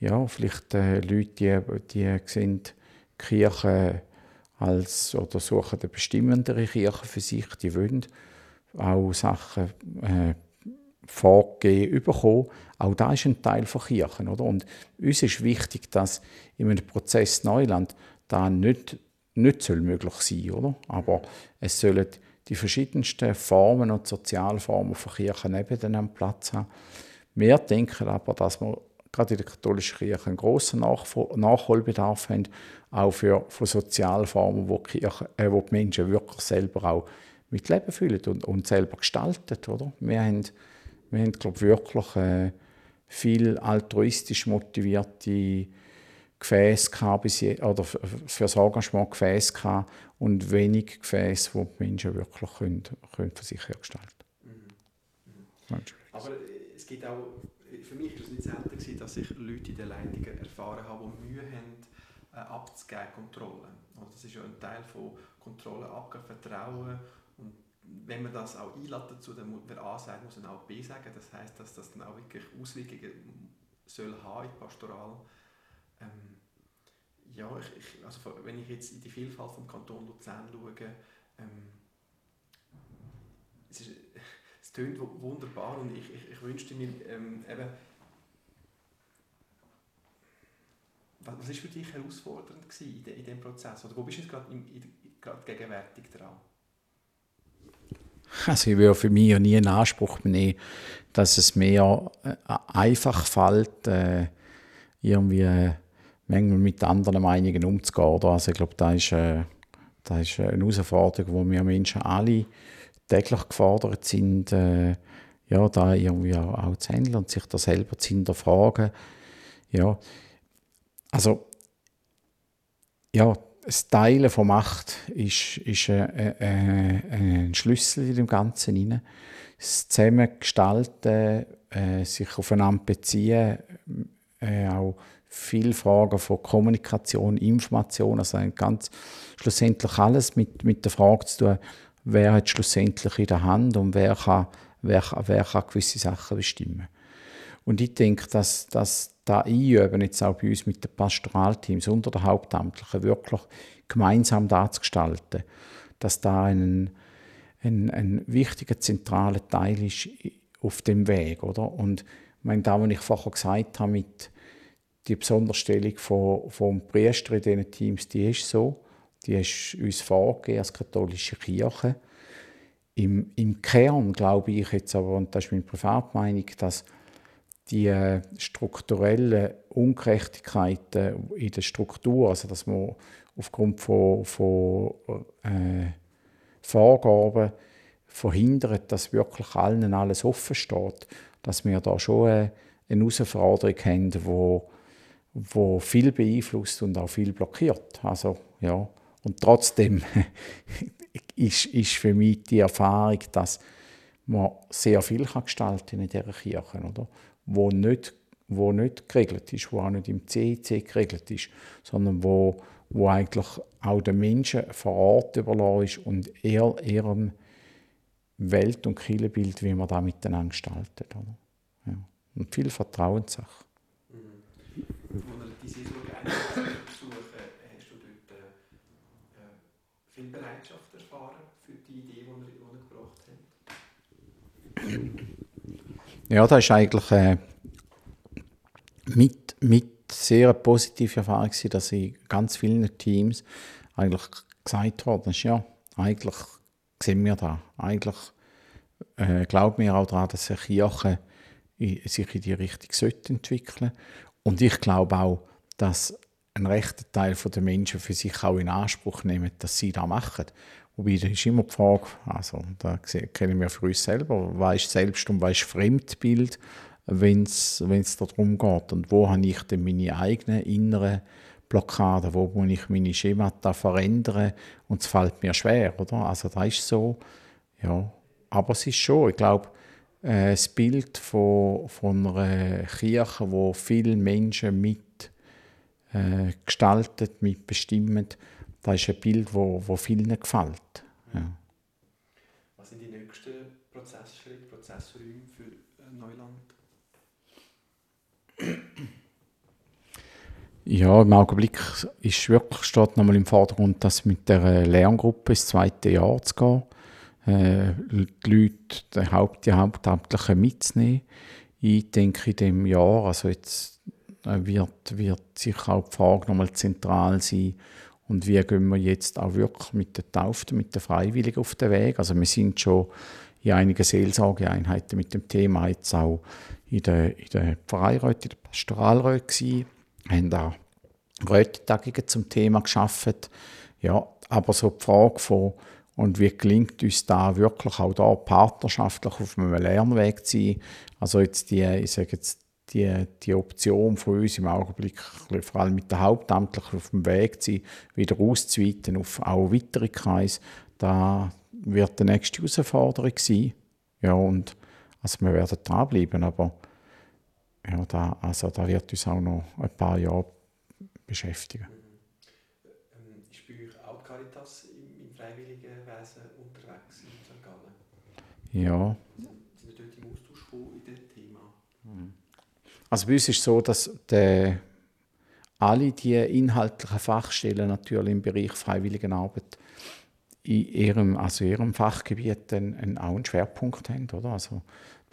ja, vielleicht äh, Leute, die, die sehen die Kirche als, oder suchen eine bestimmendere Kirche für sich. Die wollen auch Sachen äh, vorgegeben bekommen. Auch das ist ein Teil von Kirchen. Oder? Und uns ist wichtig, dass in einem Prozess Neuland da nicht, nicht soll möglich sein soll. Aber es sollen die verschiedensten Formen und Sozialformen von Kirchen nebeneinander Platz haben. Wir denken aber, dass wir gerade in der katholischen Kirche einen grossen Nachholbedarf haben, auch für, für Sozialformen, wo die, Kirche, äh, wo die Menschen wirklich selber auch mit Leben fühlen und, und selber gestalten. Oder? Wir haben, wir haben glaube wirklich äh, viel altruistisch motivierte Gefäße gehabt, oder für das Engagement Gefäße gehabt und wenig Gefäße, wo die Menschen wirklich können, können für sich hergestalten mhm. mhm. Aber es gibt auch, für mich war es nicht selten, gewesen, dass ich Leute in den Leitungen erfahren habe, die Mühe haben, äh, abzugeben, Kontrolle. Also das ist ja ein Teil von Kontrolle abgeben, Vertrauen und wenn man das auch einlädt dazu, dann muss, wer A sagt, muss dann auch B sagen. Das heißt, dass das dann auch wirklich Auswirkungen soll haben in Pastoral ähm, ja, ich, ich, also wenn ich jetzt in die Vielfalt vom Kanton Luzern schaue, ähm, es, ist, es tönt wunderbar und ich, ich, ich wünschte mir ähm, eben, was, ist für dich herausfordernd in, diesem Prozess? Oder wo bist du jetzt gerade gegenwärtig dran? Also ich würde für mich ja nie in Anspruch nehmen, dass es mir äh, einfach fällt, äh, irgendwie manchmal mit anderen Meinungen umzugehen. Oder? Also ich glaube, das ist, äh, das ist eine Herausforderung, wo wir Menschen alle täglich gefordert sind, äh, ja, da irgendwie auch, auch zu handeln und sich da selber zu hinterfragen. Ja, also, ja, das Teilen von Macht ist, ist äh, äh, ein Schlüssel in dem Ganzen. Rein. Das Zusammengestalten, äh, sich aufeinander beziehen, äh, auch viele Fragen von Kommunikation, Information, also ganz schlussendlich alles mit, mit der Frage zu tun, wer hat schlussendlich in der Hand und wer kann, wer, wer kann gewisse Sachen bestimmen. Und ich denke, dass, dass da Einüben jetzt auch bei uns mit den Pastoralteams unter den Hauptamtlichen wirklich gemeinsam da zu gestalten, dass da ein, ein, ein wichtiger, zentraler Teil ist auf dem Weg. Oder? Und ich meine, da, was ich vorher gesagt habe, mit die Besonderstellung von, vom Priester in diesen Teams, die ist so. Die ist uns vorgegeben als katholische Kirche. Im, Im Kern glaube ich jetzt aber, und das ist meine Privatmeinung, dass die äh, strukturellen Ungerechtigkeiten in der Struktur, also dass man aufgrund von, von äh, Vorgaben verhindert, dass wirklich allen alles offen steht, dass wir da schon eine, eine Herausforderung haben, wo wo viel beeinflusst und auch viel blockiert. Also, ja. Und trotzdem ist, ist für mich die Erfahrung, dass man sehr viel kann gestalten in dieser Kirche, oder? Wo nicht, wo nicht geregelt ist, wo auch nicht im CEC geregelt ist, sondern wo, wo eigentlich auch den Menschen vor Ort überlassen ist und eher ihrem Welt- und Kirchenbild, wie man da miteinander gestaltet. Oder? Ja. Und viel Vertrauenssache wo ihr die Saison besuchen, hast du dort äh, viel Bereitschaft erfahren für die Idee, die ihr, die ihr gebracht habt? Ja, das ist eigentlich äh, mit, mit sehr eine positive Erfahrung gewesen, dass in ganz vielen Teams eigentlich gesagt worden ja, eigentlich sehen wir da, eigentlich äh, glauben wir auch daran, dass sich Kirche sich in die Richtung entwickeln sollte. Und ich glaube auch, dass ein rechter Teil der Menschen für sich auch in Anspruch nehmen, dass sie das machen. Wobei, da ist immer die Frage, also da kennen wir für uns selber, was ist Selbst- und was ist Fremdbild, wenn es darum geht. Und wo habe ich denn meine eigenen inneren Blockaden, wo muss ich meine Schemata verändern und es fällt mir schwer, oder? Also das ist so, ja. Aber es ist schon, ich glaube, äh, das Bild von, von einer Kirche, wo viele Menschen mit äh, gestaltet, mit bestimmen, das ist ein Bild, wo, wo vielen gefällt. Ja. Was sind die nächsten Prozessschritte, Prozessräume für äh, Neuland? Ja, im Augenblick ist wirklich steht nochmal im Vordergrund, dass mit der Lerngruppe ins zweite Jahr zu gehen, äh, die Leute, die, Haupt, die Hauptamtlichen mitzunehmen. Ich denke, in diesem Jahr, also jetzt äh, wird, wird sicher auch die Frage nochmal zentral sein, und wie gehen wir jetzt auch wirklich mit den Tauften, mit den Freiwilligen auf den Weg. Also wir sind schon in einigen Seelsorgeeinheiten mit dem Thema jetzt auch in der, in der Pfarreiräte, in der Pastoralräte gewesen, haben da Rätetagungen zum Thema geschaffen. Ja, aber so die Frage von, und wie gelingt uns da wirklich auch da partnerschaftlich auf einem Lernweg zu sein? Also jetzt die, ich sage jetzt, die, die Option von uns im Augenblick, vor allem mit den Hauptamtlichen auf dem Weg zu sein, wieder auszuweiten auf auch weitere Kreise, da wird die nächste Herausforderung sein. Ja, und also wir werden dranbleiben, aber ja, da, also da wird uns auch noch ein paar Jahre beschäftigen. Ähm, ist bei euch auch Caritas im, im Freiwilligenwesen unterwegs in St. Gallen? Ja. Sind wir dort im Austausch in diesem Thema? Also bei uns ist es so, dass der, alle die inhaltlichen Fachstellen natürlich im Bereich Freiwilligenarbeit in ihrem, also ihrem Fachgebiet einen, einen, auch einen Schwerpunkt haben. Oder? Also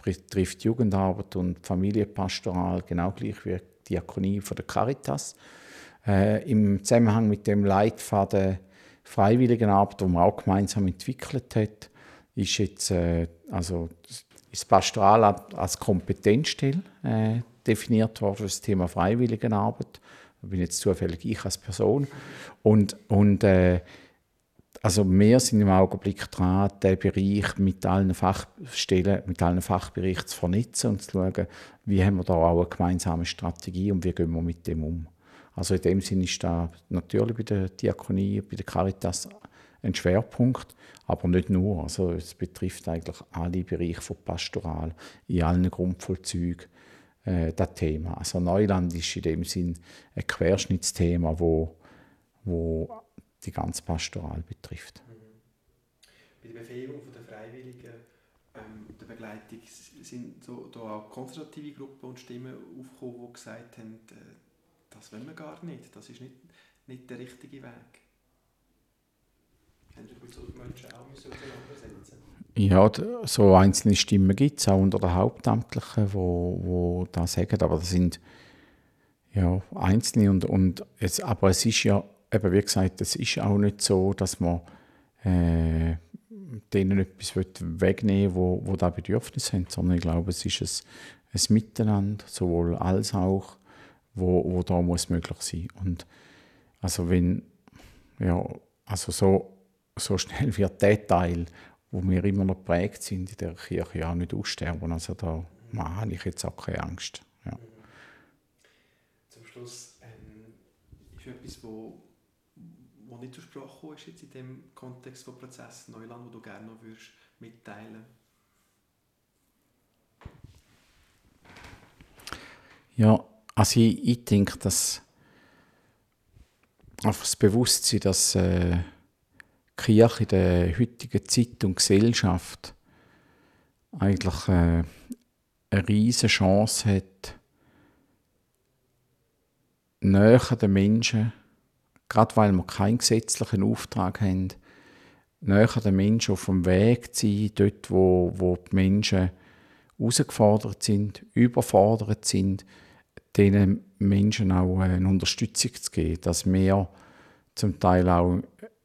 betrifft Jugendarbeit und Familienpastoral genau gleich wie die Diakonie von der Caritas. Äh, Im Zusammenhang mit dem Leitfaden Freiwilligenarbeit, den man auch gemeinsam entwickelt hat, ist jetzt äh, also das Pastoral als Kompetenzstelle äh, definiert worden das Thema Freiwilligenarbeit. Da bin jetzt zufällig ich als Person. Und, und äh, also wir sind im Augenblick dran, den Bereich mit allen Fachstellen, mit allen Fachbereichen zu vernetzen und zu schauen, wie haben wir da auch eine gemeinsame Strategie und wie gehen wir mit dem um. Also in dem Sinne ist da natürlich bei der Diakonie, bei der Caritas ein Schwerpunkt, aber nicht nur. Also es betrifft eigentlich alle Bereiche von Pastoral, in allen Grundvollzügen äh, das Thema. Also Neuland ist in dem Sinn ein Querschnittsthema, wo, wo die ganze Pastoral betrifft. Mhm. Bei der Befähigung der Freiwilligen ähm, der Begleitung sind so, da auch konservative Gruppen und Stimmen aufgekommen, die gesagt haben, äh, das wollen wir gar nicht, das ist nicht, nicht der richtige Weg. Haben Sie mit solchen Menschen auch auseinandersetzen ja, so einzelne Stimmen gibt es auch unter den Hauptamtlichen, wo, wo da sagen, aber das sind ja einzelne und, und es, aber es ist ja eben, wie gesagt, es ist auch nicht so, dass man äh, denen etwas wegnehmen will, wo, wo da Bedürfnis haben, sondern ich glaube, es ist ein, ein Miteinander, sowohl als auch, wo, wo da muss möglich sein. Und also wenn, ja, also so, so schnell wird der Teil, wo wir immer noch geprägt sind in der Kirche, auch nicht aussterben. Also da habe ich jetzt auch keine Angst. Ja. Zum Schluss ähm, ist etwas, wo wo nicht zur Sprache ist jetzt in dem Kontext von Prozess Neuland, wo du gerne noch würdest mitteilen Ja, also ich, ich denke, dass einfach das Bewusstsein, dass äh, Kirche in der heutigen Zeit und Gesellschaft eigentlich äh, eine riesige Chance hat, näher den Menschen gerade weil wir keinen gesetzlichen Auftrag haben, näher den Menschen auf dem Weg zu sein, dort, wo, wo die Menschen herausgefordert sind, überfordert sind, diesen Menschen auch eine Unterstützung zu geben, dass wir zum Teil auch,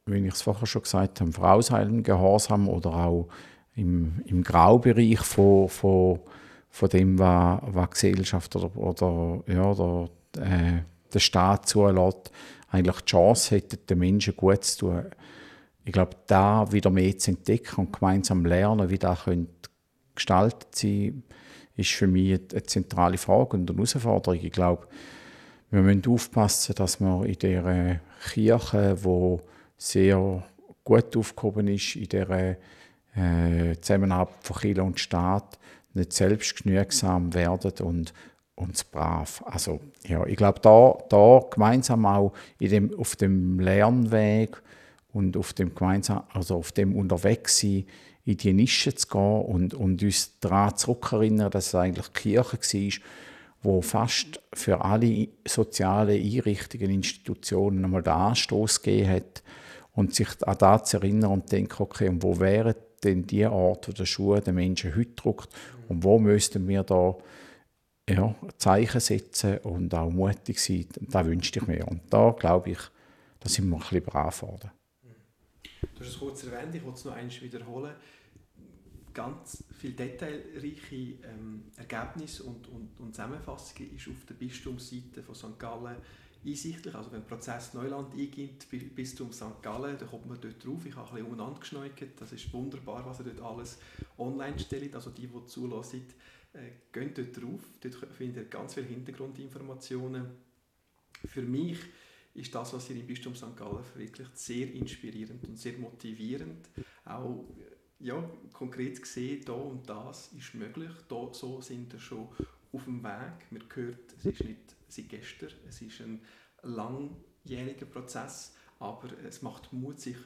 wie ich es vorher schon gesagt habe, vorauseilend Gehorsam oder auch im, im Graubereich von, von, von dem, was, was Gesellschaft oder, oder, ja, oder äh, der Staat zulässt, eigentlich die Chance hätten, den Menschen gut zu tun. Ich glaube, da wieder mehr zu entdecken und gemeinsam lernen, wie das gestaltet sein ist für mich eine zentrale Frage und eine Herausforderung. Ich glaube, wir müssen aufpassen, dass wir in dieser Kirche, die sehr gut aufgehoben ist, in dieser äh, Zusammenarbeit von Kirche und Staat, nicht selbstgenügsam werden und uns brav. Also ja, ich glaube, da, da gemeinsam auch in dem, auf dem Lernweg und auf dem gemeinsam, also auf dem Unterwegssein in die Nische zu gehen und, und uns daran zurückerinnern, dass es eigentlich die Kirche war, wo fast für alle sozialen Einrichtungen, Institutionen einmal den Anstoß gegeben hat und sich an das zu erinnern und denken, okay, und wo wäre denn die Art, wo der Schuh den Menschen heute drückt und wo müssten wir da ja, Zeichen setzen und auch mutig sein, da wünschte ich mir. Und da glaube ich, da sind wir ein bisschen brav geworden. Du hast es kurz erwähnt, ich will es noch einmal wiederholen. Ganz viele detailreiche ähm, Ergebnisse und, und, und Zusammenfassungen ist auf der Bistumsseite von St. Gallen einsichtlich. Also wenn Prozess Neuland eingibt, Bistum St. Gallen, dann kommt man dort drauf. Ich habe ein bisschen umeinander geschneuert. Das ist wunderbar, was er dort alles online stellt. Also die, die zulassen, äh, geht dort drauf. Dort findet ihr ganz viele Hintergrundinformationen. Für mich ist das, was ihr im Bistum St. Gallen verwirklicht, sehr inspirierend und sehr motivierend. Auch ja, konkret gesehen, da und das ist möglich. Da, so sind wir schon auf dem Weg. Man hört, es ist nicht seit gestern, es ist ein langjähriger Prozess, aber es macht Mut, sich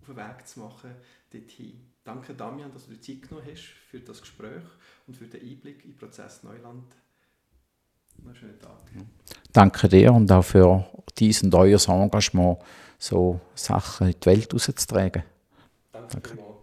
auf den Weg zu machen dorthin. Danke Damian, dass du dir Zeit genommen hast für das Gespräch und für den Einblick in den Prozess Neuland. Einen schönen Tag. Danke dir und auch für dies und euer Engagement, so Sachen in die Welt rauszutragen. Danke. Danke.